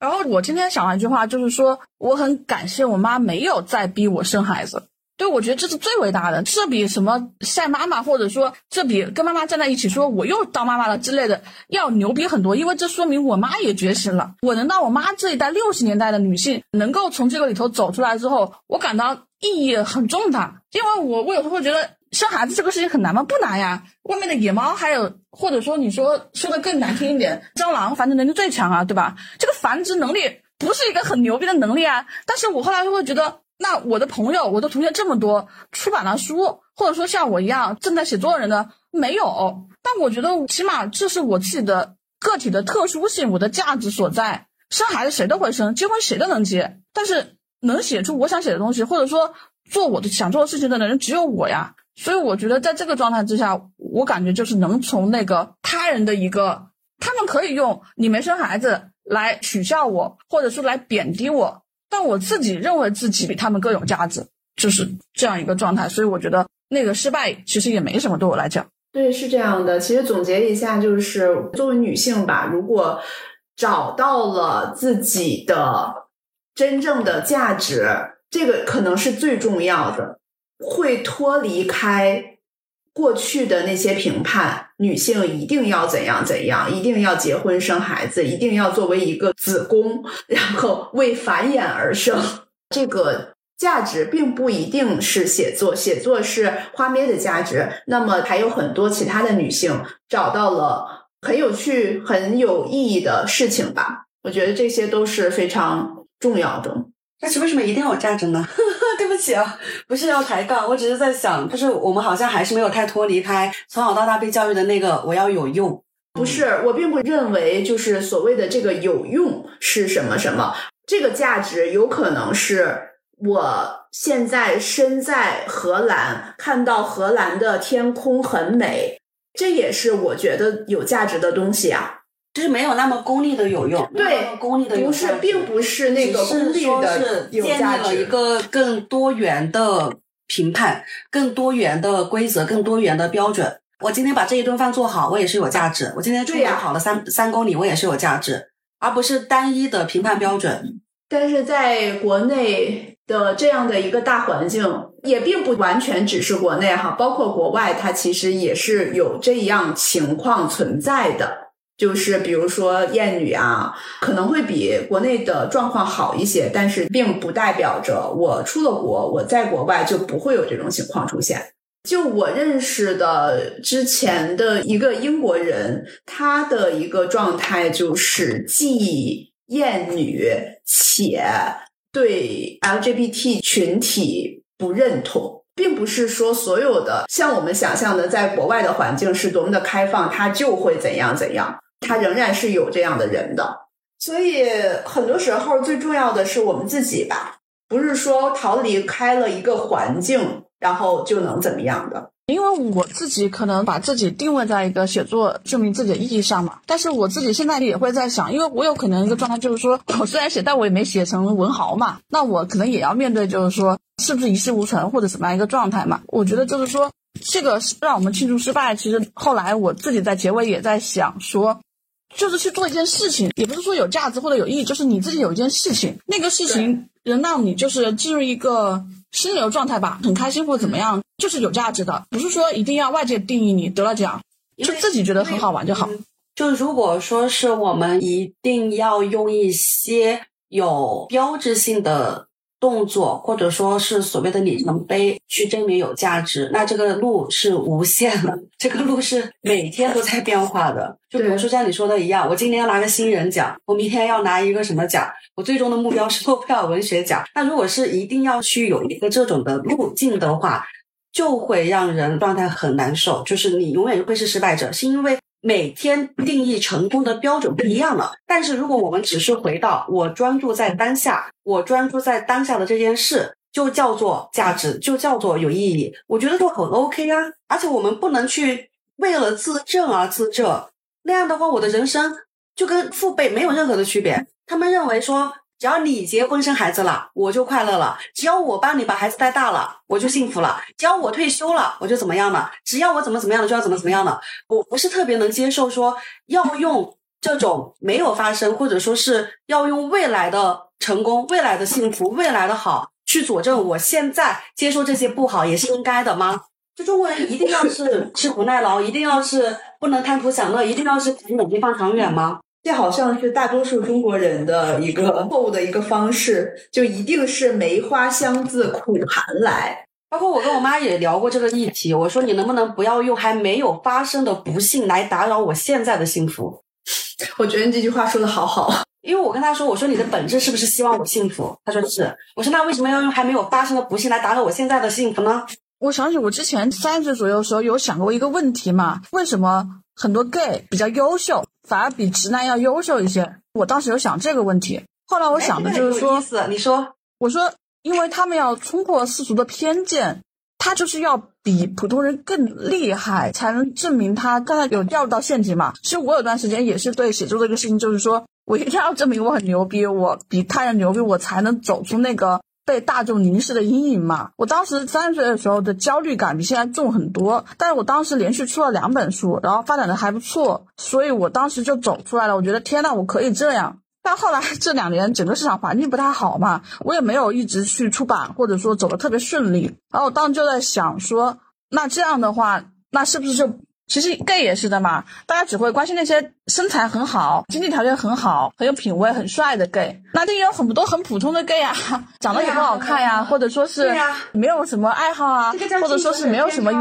然后我今天想了一句话，就是说我很感谢我妈没有再逼我生孩子。对，我觉得这是最伟大的，这比什么晒妈妈，或者说这比跟妈妈站在一起说我又当妈妈了之类的要牛逼很多。因为这说明我妈也觉醒了。我能当我妈这一代六十年代的女性，能够从这个里头走出来之后，我感到意义很重大。因为我我有时候会觉得生孩子这个事情很难吗？不难呀。外面的野猫，还有或者说你说说的更难听一点，蟑螂繁殖能力最强啊，对吧？这个繁殖能力不是一个很牛逼的能力啊。但是我后来就会觉得。那我的朋友，我的同学这么多，出版了书，或者说像我一样正在写作的人呢，没有。但我觉得，起码这是我自己的个体的特殊性，我的价值所在。生孩子谁都会生，结婚谁都能结，但是能写出我想写的东西，或者说做我的想做的事情的人，只有我呀。所以我觉得，在这个状态之下，我感觉就是能从那个他人的一个，他们可以用你没生孩子来取笑我，或者说来贬低我。但我自己认为自己比他们更有价值，就是这样一个状态，所以我觉得那个失败其实也没什么，对我来讲。对，是这样的。其实总结一下，就是作为女性吧，如果找到了自己的真正的价值，这个可能是最重要的，会脱离开。过去的那些评判，女性一定要怎样怎样，一定要结婚生孩子，一定要作为一个子宫，然后为繁衍而生。这个价值并不一定是写作，写作是花咩的价值。那么还有很多其他的女性找到了很有趣、很有意义的事情吧？我觉得这些都是非常重要的。但是为什么一定要有价值呢？不起啊，不是要抬杠，我只是在想，就是我们好像还是没有太脱离开从小到大被教育的那个我要有用。不是，我并不认为就是所谓的这个有用是什么什么，这个价值有可能是我现在身在荷兰，看到荷兰的天空很美，这也是我觉得有价值的东西啊。就是没有那么功利的有用，对，功利的不是，并不是那个功利的有价值。建立了一个更多元的评判，更多元的规则，更多元的标准。我今天把这一顿饭做好，我也是有价值。我今天出门跑了三三公里，我也是有价值，而不是单一的评判标准。但是在国内的这样的一个大环境，也并不完全只是国内哈，包括国外，它其实也是有这样情况存在的。就是比如说厌女啊，可能会比国内的状况好一些，但是并不代表着我出了国，我在国外就不会有这种情况出现。就我认识的之前的一个英国人，他的一个状态就是既厌女且对 LGBT 群体不认同。并不是说所有的像我们想象的，在国外的环境是多么的开放，他就会怎样怎样。他仍然是有这样的人的，所以很多时候最重要的是我们自己吧，不是说逃离开了一个环境，然后就能怎么样的。因为我自己可能把自己定位在一个写作证明自己的意义上嘛，但是我自己现在也会在想，因为我有可能一个状态就是说，我虽然写，但我也没写成文豪嘛，那我可能也要面对就是说，是不是一事无成或者怎么样一个状态嘛？我觉得就是说，这个让我们庆祝失败。其实后来我自己在结尾也在想说。就是去做一件事情，也不是说有价值或者有意义，就是你自己有一件事情，那个事情能让你就是进入一个心流状态吧，很开心或者怎么样，就是有价值的，不是说一定要外界定义你得了奖，就自己觉得很好玩就好。就如果说是我们一定要用一些有标志性的。动作或者说是所谓的里程碑去证明有价值，那这个路是无限的，这个路是每天都在变化的。就比如说像你说的一样，我今天要拿个新人奖，我明天要拿一个什么奖，我最终的目标是诺贝尔文学奖。那如果是一定要去有一个这种的路径的话，就会让人状态很难受，就是你永远会是失败者，是因为。每天定义成功的标准不一样了，但是如果我们只是回到我专注在当下，我专注在当下的这件事，就叫做价值，就叫做有意义，我觉得就很 OK 啊。而且我们不能去为了自证而自证，那样的话，我的人生就跟父辈没有任何的区别。他们认为说。只要你结婚生孩子了，我就快乐了；只要我帮你把孩子带大了，我就幸福了；只要我退休了，我就怎么样了；只要我怎么怎么样了，就要怎么怎么样了。我不是特别能接受说要用这种没有发生，或者说是要用未来的成功、未来的幸福、未来的好去佐证我现在接受这些不好也是应该的吗？就中国人一定要是吃苦耐劳，一定要是不能贪图享乐，一定要是眼睛放长远吗？这好像是大多数中国人的一个错误的一个方式，就一定是梅花香自苦寒来。包括我跟我妈也聊过这个议题，我说你能不能不要用还没有发生的不幸来打扰我现在的幸福？我觉得你这句话说的好好，因为我跟她说，我说你的本质是不是希望我幸福？她说是。我说那为什么要用还没有发生的不幸来打扰我现在的幸福呢？我想起我之前三十岁左右的时候有想过一个问题嘛，为什么很多 gay 比较优秀，反而比直男要优秀一些？我当时有想这个问题，后来我想的就是说，你说，我说，因为他们要冲破世俗的偏见，他就是要比普通人更厉害，才能证明他刚才有掉入到陷阱嘛。其实我有段时间也是对写作的一个事情，就是说我一定要证明我很牛逼，我比他人牛逼，我才能走出那个。被大众凝视的阴影嘛，我当时三十岁的时候的焦虑感比现在重很多，但是我当时连续出了两本书，然后发展的还不错，所以我当时就走出来了。我觉得天呐，我可以这样。但后来这两年整个市场环境不太好嘛，我也没有一直去出版，或者说走的特别顺利。然后我当时就在想说，那这样的话，那是不是就？其实 gay 也是的嘛，大家只会关心那些身材很好、经济条件很好、很有品味、很帅的 gay，那也有很多很普通的 gay 啊，长得也不好看呀，或者说是没有什么爱好啊，或者说是没有什么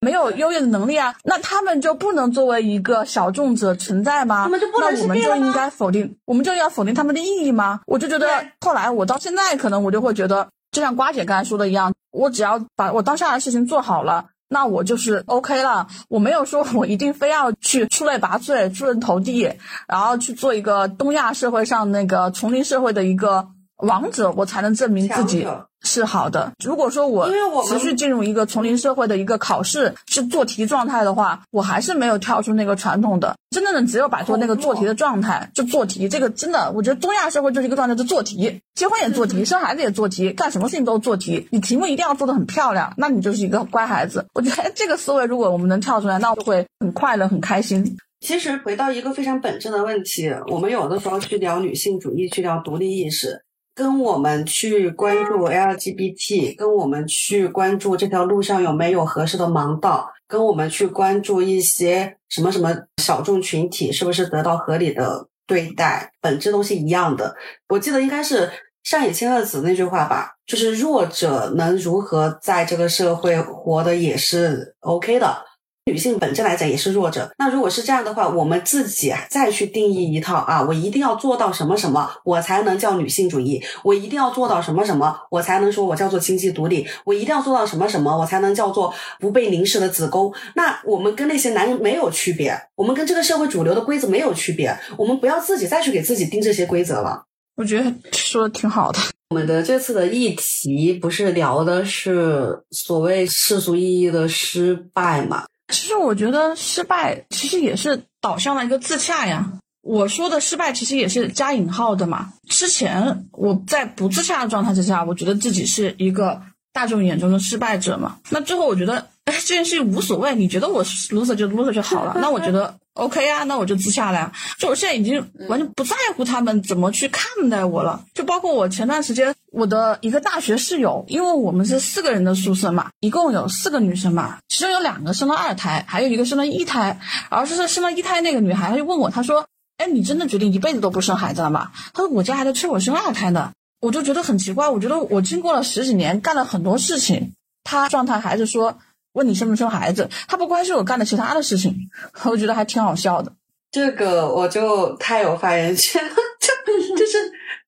没有优越的能力啊，那他们就不能作为一个小众者存在吗？那我们就应该否定，我们就要否定他们的意义吗？我就觉得后来我到现在可能我就会觉得，就像瓜姐刚才说的一样，我只要把我当下的事情做好了。那我就是 OK 了，我没有说我一定非要去出类拔萃、出人头地，然后去做一个东亚社会上那个丛林社会的一个王者，我才能证明自己。是好的。如果说我持续进入一个丛林社会的一个考试是做题状态的话，我还是没有跳出那个传统的。真正的只有摆脱那个做题的状态，就做题。这个真的，我觉得东亚社会就是一个状态，就做题，结婚也做题，生孩子也做题，干什么事情都做题。你题目一定要做的很漂亮，那你就是一个乖孩子。我觉得这个思维，如果我们能跳出来，那我就会很快乐、很开心。其实回到一个非常本质的问题，我们有的时候去聊女性主义，去聊独立意识。跟我们去关注 LGBT，跟我们去关注这条路上有没有合适的盲道，跟我们去关注一些什么什么小众群体是不是得到合理的对待，本质都是一样的。我记得应该是上野千鹤子那句话吧，就是弱者能如何在这个社会活得也是 OK 的。女性本质来讲也是弱者，那如果是这样的话，我们自己再去定义一套啊，我一定要做到什么什么，我才能叫女性主义；我一定要做到什么什么，我才能说我叫做经济独立；我一定要做到什么什么，我才能叫做不被凝视的子宫。那我们跟那些男人没有区别，我们跟这个社会主流的规则没有区别，我们不要自己再去给自己定这些规则了。我觉得说的挺好的。我们的这次的议题不是聊的是所谓世俗意义的失败吗？其实我觉得失败其实也是导向了一个自洽呀。我说的失败其实也是加引号的嘛。之前我在不自洽的状态之下，我觉得自己是一个大众眼中的失败者嘛。那最后我觉得。哎，这件事情无所谓，你觉得我 loser 就 loser 就好了。那我觉得 OK 啊，那我就自洽了呀。就我现在已经完全不在乎他们怎么去看待我了。就包括我前段时间我的一个大学室友，因为我们是四个人的宿舍嘛，一共有四个女生嘛，其中有两个生了二胎，还有一个生了一胎。而是生了一胎那个女孩，她就问我，她说：“哎，你真的决定一辈子都不生孩子了吗？”她说：“我家还在催我生二胎呢。”我就觉得很奇怪，我觉得我经过了十几年，干了很多事情，她状态还是说。问你生不生孩子，他不关心我干的其他的事情，我觉得还挺好笑的。这个我就太有发言权了，就 就是，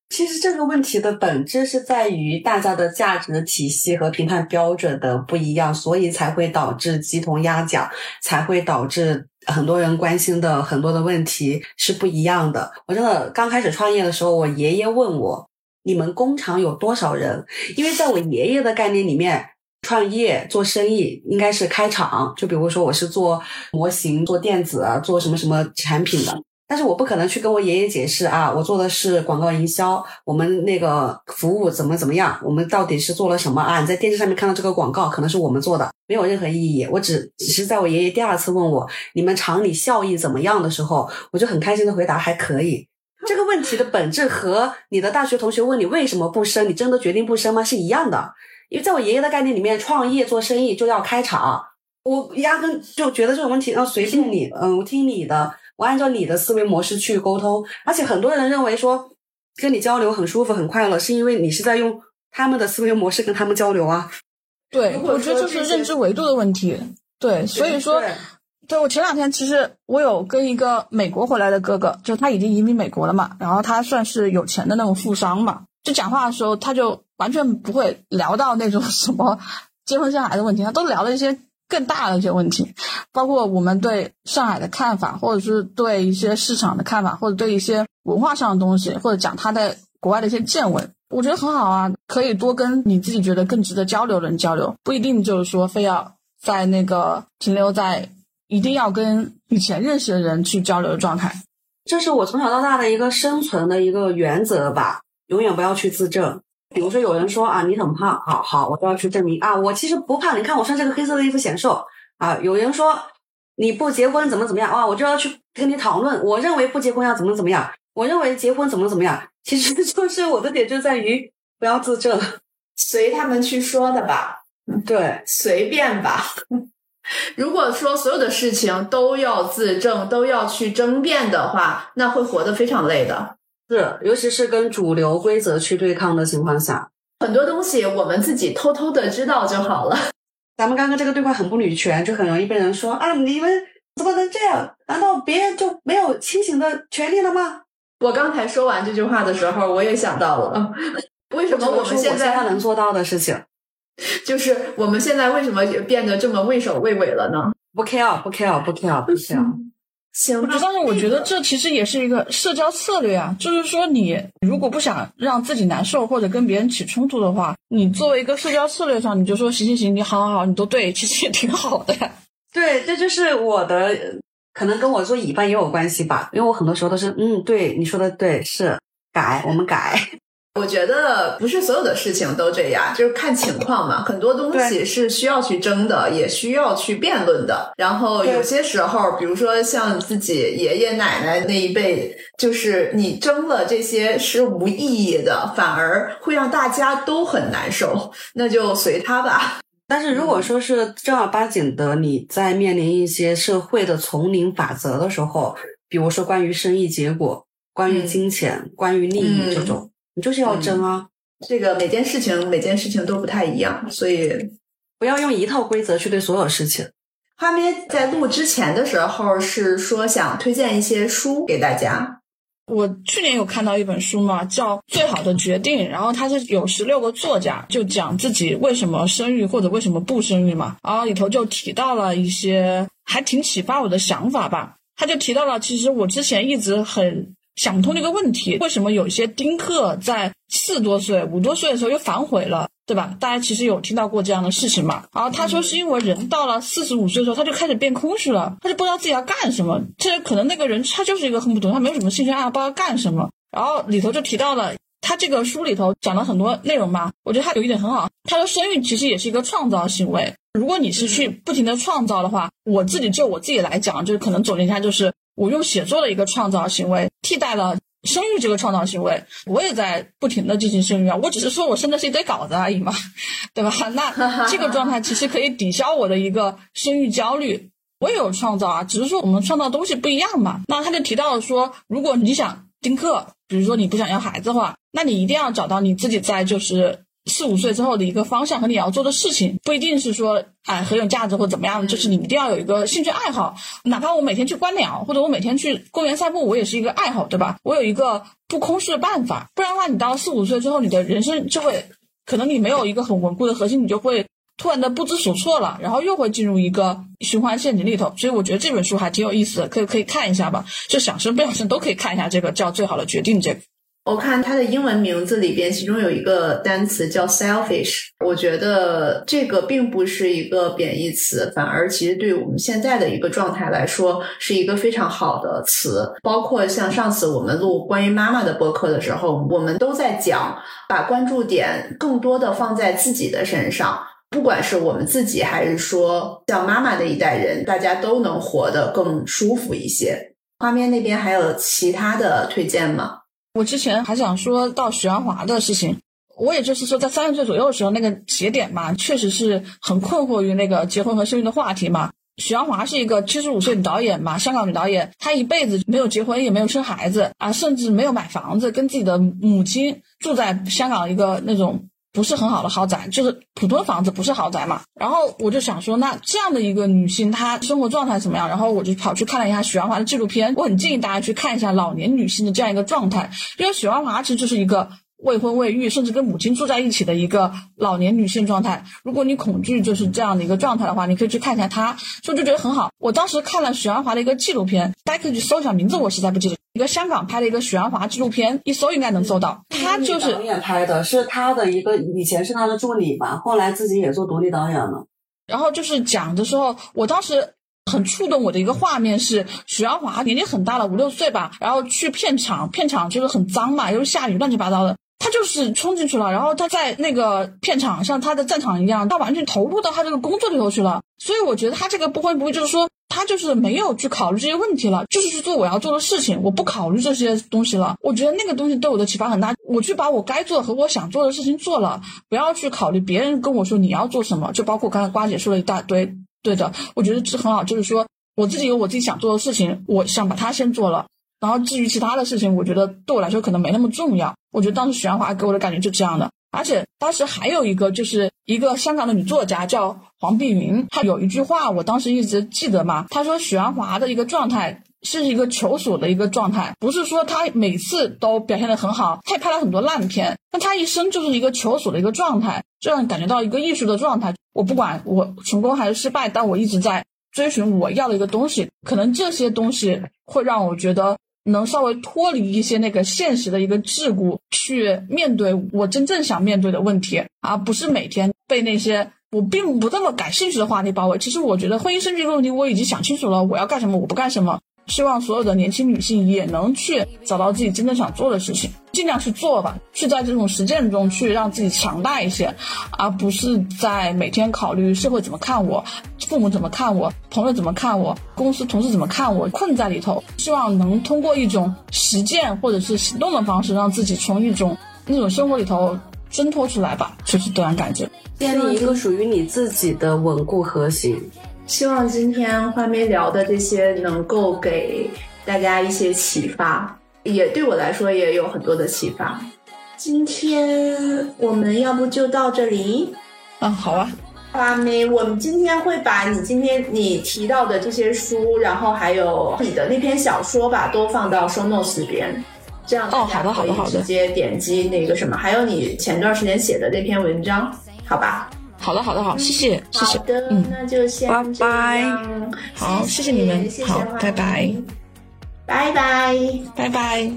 其实这个问题的本质是在于大家的价值体系和评判标准的不一样，所以才会导致鸡同鸭讲，才会导致很多人关心的很多的问题是不一样的。我真的刚开始创业的时候，我爷爷问我，你们工厂有多少人？因为在我爷爷的概念里面。创业做生意应该是开厂，就比如说我是做模型、做电子啊、做什么什么产品的，但是我不可能去跟我爷爷解释啊，我做的是广告营销，我们那个服务怎么怎么样，我们到底是做了什么啊？你在电视上面看到这个广告，可能是我们做的，没有任何意义。我只只是在我爷爷第二次问我你们厂里效益怎么样的时候，我就很开心的回答还可以。这个问题的本质和你的大学同学问你为什么不生，你真的决定不生吗？是一样的。因为在我爷爷的概念里面，创业做生意就要开厂，我压根就觉得这种问题，啊随便你，嗯，我听你的，我按照你的思维模式去沟通。而且很多人认为说跟你交流很舒服很快乐，是因为你是在用他们的思维模式跟他们交流啊。对，我觉得就是认知维度的问题。对，所以说，对对我前两天其实我有跟一个美国回来的哥哥，就他已经移民美国了嘛，然后他算是有钱的那种富商嘛，就讲话的时候他就完全不会聊到那种什么结婚生孩子问题，他都聊了一些更大的一些问题，包括我们对上海的看法，或者是对一些市场的看法，或者对一些文化上的东西，或者讲他在国外的一些见闻。我觉得很好啊，可以多跟你自己觉得更值得交流的人交流，不一定就是说非要在那个停留在一定要跟以前认识的人去交流的状态。这是我从小到大的一个生存的一个原则吧，永远不要去自证。比如说有人说啊，你很胖，好好，我都要去证明啊，我其实不胖。你看我穿这个黑色的衣服显瘦啊。有人说你不结婚怎么怎么样啊，我就要去跟你讨论。我认为不结婚要怎么怎么样，我认为结婚怎么怎么样。其实就是我的点就在于不要自证，随他们去说的吧，对，随便吧。如果说所有的事情都要自证，都要去争辩的话，那会活得非常累的。是，尤其是跟主流规则去对抗的情况下。很多东西我们自己偷偷的知道就好了。咱们刚刚这个对话很不女权，就很容易被人说啊，你们怎么能这样？难道别人就没有清醒的权利了吗？我刚才说完这句话的时候，我也想到了，为什么我们现在在能做到的事情，就是我们现在为什么变得这么畏首畏尾了呢？不 care，不 care，不 care，不 care。行吧，但是我觉得这其实也是一个社交策略啊，就是说你如果不想让自己难受或者跟别人起冲突的话，你作为一个社交策略上，你就说行行行，你好好好，你都对，其实也挺好的。对，这就是我的，可能跟我做乙方也有关系吧，因为我很多时候都是，嗯，对，你说的对，是改，我们改。我觉得不是所有的事情都这样，就是看情况嘛。很多东西是需要去争的，也需要去辩论的。然后有些时候，比如说像自己爷爷奶奶那一辈，就是你争了这些是无意义的，反而会让大家都很难受。那就随他吧。但是如果说是正儿八经的，你在面临一些社会的丛林法则的时候，比如说关于生意结果、关于金钱、关于利益这种，你就是要争啊！这个每件事情每件事情都不太一样，所以不要用一套规则去对所有事情。花咩在录之前的时候是说想推荐一些书给大家。我去年有看到一本书嘛，叫《最好的决定》，然后它是有十六个作家，就讲自己为什么生育或者为什么不生育嘛，然后里头就提到了一些还挺启发我的想法吧。他就提到了，其实我之前一直很想不通这个问题，为什么有些丁克在四多岁、五多岁的时候又反悔了，对吧？大家其实有听到过这样的事情嘛？然后他说是因为人到了四十五岁的时候，他就开始变空虚了，他就不知道自己要干什么。这可能那个人他就是一个很不懂，他没有什么兴趣爱好，不知道干什么。然后里头就提到了。他这个书里头讲了很多内容嘛，我觉得他有一点很好。他说生育其实也是一个创造行为，如果你是去不停的创造的话，我自己就我自己来讲，就是可能总结一下，就是我用写作的一个创造行为替代了生育这个创造行为，我也在不停的进行生育啊，我只是说我生的是一堆稿子而已嘛，对吧？那 这个状态其实可以抵消我的一个生育焦虑。我也有创造啊，只是说我们创造东西不一样嘛。那他就提到了说，如果你想丁克，比如说你不想要孩子的话，那你一定要找到你自己在就是四五岁之后的一个方向和你要做的事情，不一定是说哎很有价值或怎么样，就是你一定要有一个兴趣爱好，哪怕我每天去观鸟，或者我每天去公园散步，我也是一个爱好，对吧？我有一个不空虚的办法，不然的话，你到四五岁之后，你的人生就会可能你没有一个很稳固的核心，你就会。突然的不知所措了，然后又会进入一个循环陷阱里头，所以我觉得这本书还挺有意思的，可以可以看一下吧。就想生不想生都可以看一下，这个叫《最好的决定》这个。我看它的英文名字里边，其中有一个单词叫 selfish，我觉得这个并不是一个贬义词，反而其实对我们现在的一个状态来说，是一个非常好的词。包括像上次我们录关于妈妈的播客的时候，我们都在讲，把关注点更多的放在自己的身上。不管是我们自己，还是说像妈妈的一代人，大家都能活得更舒服一些。画面那边还有其他的推荐吗？我之前还想说到许鞍华的事情，我也就是说在三十岁左右的时候那个节点嘛，确实是很困惑于那个结婚和生育的话题嘛。许鞍华是一个七十五岁女导演嘛，香港女导演，她一辈子没有结婚，也没有生孩子啊，甚至没有买房子，跟自己的母亲住在香港一个那种不是很好的豪宅，就是普通房子，不是豪宅嘛。然后我就想说，那这样的一个女性，她生活状态怎么样？然后我就跑去看了一下许鞍华的纪录片，我很建议大家去看一下老年女性的这样一个状态，因为许鞍华其实就是一个。未婚未育，甚至跟母亲住在一起的一个老年女性状态。如果你恐惧就是这样的一个状态的话，你可以去看一下她，所以就觉得很好。我当时看了许鞍华的一个纪录片，大家可以去搜一下名字，我实在不记得。一个香港拍的一个许鞍华纪录片，一搜应该能搜到。他就是导演拍的，是他的一个以前是他的助理吧，后来自己也做独立导演了。然后就是讲的时候，我当时很触动我的一个画面是许鞍华年纪很大了，五六岁吧，然后去片场，片场就是很脏嘛，又是下雨，乱七八糟的。他就是冲进去了，然后他在那个片场像他的战场一样，他完全投入到他这个工作里头去了。所以我觉得他这个不会不会，就是说他就是没有去考虑这些问题了，就是去做我要做的事情，我不考虑这些东西了。我觉得那个东西对我的启发很大，我去把我该做和我想做的事情做了，不要去考虑别人跟我说你要做什么。就包括刚才瓜姐说了一大堆，对的，我觉得这很好，就是说我自己有我自己想做的事情，我想把它先做了。然后至于其他的事情，我觉得对我来说可能没那么重要。我觉得当时许鞍华给我的感觉就这样的，而且当时还有一个就是一个香港的女作家叫黄碧云，她有一句话我当时一直记得嘛，她说许鞍华的一个状态是一个求索的一个状态，不是说她每次都表现的很好，她也拍了很多烂片，但她一生就是一个求索的一个状态，这样感觉到一个艺术的状态。我不管我成功还是失败，但我一直在追寻我要的一个东西，可能这些东西会让我觉得。能稍微脱离一些那个现实的一个桎梏，去面对我真正想面对的问题，而不是每天被那些我并不那么感兴趣的话题包围。其实我觉得婚姻生育这个问题我已经想清楚了，我要干什么，我不干什么。希望所有的年轻女性也能去找到自己真正想做的事情，尽量去做吧，去在这种实践中去让自己强大一些，而不是在每天考虑社会怎么看我，父母怎么看我，朋友怎么看我，公司同事怎么看我，困在里头。希望能通过一种实践或者是行动的方式，让自己从一种那种生活里头挣脱出来吧，就是这样感觉，建立一个属于你自己的稳固核心。希望今天花妹聊的这些能够给大家一些启发，也对我来说也有很多的启发。今天我们要不就到这里？嗯，好啊。花妹，我们今天会把你今天你提到的这些书，然后还有你的那篇小说吧，都放到 show notes 里边，这样大家可以直接点击那个什么，还有你前段时间写的那篇文章，好吧？好的，好的，好，谢谢，谢谢，嗯，那就先拜拜，好，谢谢你们，好，拜拜，拜拜，拜拜。